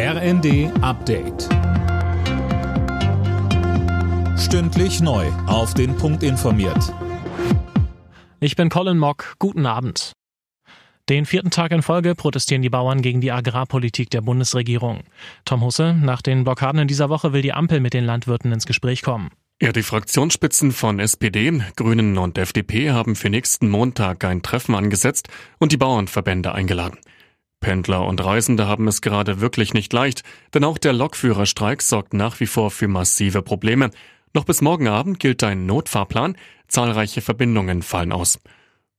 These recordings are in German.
RND Update. Stündlich neu. Auf den Punkt informiert. Ich bin Colin Mock. Guten Abend. Den vierten Tag in Folge protestieren die Bauern gegen die Agrarpolitik der Bundesregierung. Tom Husse, nach den Blockaden in dieser Woche will die Ampel mit den Landwirten ins Gespräch kommen. Ja, die Fraktionsspitzen von SPD, Grünen und FDP haben für nächsten Montag ein Treffen angesetzt und die Bauernverbände eingeladen. Pendler und Reisende haben es gerade wirklich nicht leicht, denn auch der Lokführerstreik sorgt nach wie vor für massive Probleme. Noch bis morgen Abend gilt ein Notfahrplan, zahlreiche Verbindungen fallen aus.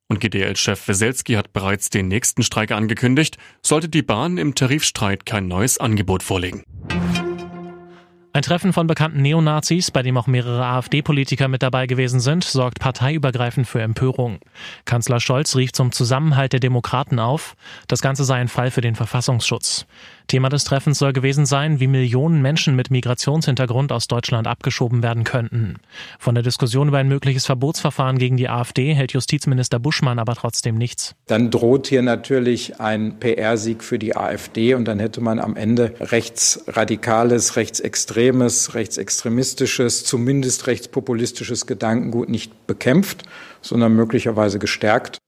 Und GDL-Chef Weselski hat bereits den nächsten Streik angekündigt, sollte die Bahn im Tarifstreit kein neues Angebot vorlegen. Ein Treffen von bekannten Neonazis, bei dem auch mehrere AfD-Politiker mit dabei gewesen sind, sorgt parteiübergreifend für Empörung. Kanzler Scholz rief zum Zusammenhalt der Demokraten auf. Das Ganze sei ein Fall für den Verfassungsschutz. Thema des Treffens soll gewesen sein, wie Millionen Menschen mit Migrationshintergrund aus Deutschland abgeschoben werden könnten. Von der Diskussion über ein mögliches Verbotsverfahren gegen die AfD hält Justizminister Buschmann aber trotzdem nichts. Dann droht hier natürlich ein PR-Sieg für die AfD und dann hätte man am Ende rechtsradikales, rechtsextremes, rechtsextremistisches, zumindest rechtspopulistisches Gedankengut nicht bekämpft, sondern möglicherweise gestärkt.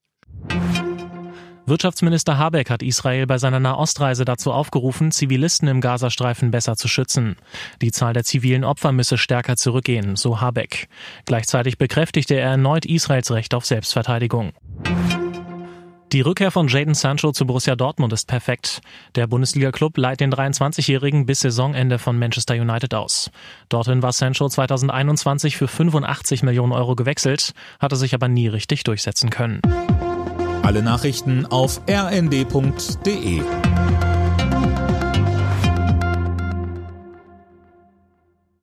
Wirtschaftsminister Habeck hat Israel bei seiner Nahostreise dazu aufgerufen, Zivilisten im Gazastreifen besser zu schützen. Die Zahl der zivilen Opfer müsse stärker zurückgehen, so Habeck. Gleichzeitig bekräftigte er erneut Israels Recht auf Selbstverteidigung. Die Rückkehr von Jaden Sancho zu Borussia Dortmund ist perfekt. Der Bundesliga-Club leiht den 23-Jährigen bis Saisonende von Manchester United aus. Dorthin war Sancho 2021 für 85 Millionen Euro gewechselt, hatte sich aber nie richtig durchsetzen können. Alle Nachrichten auf rnd.de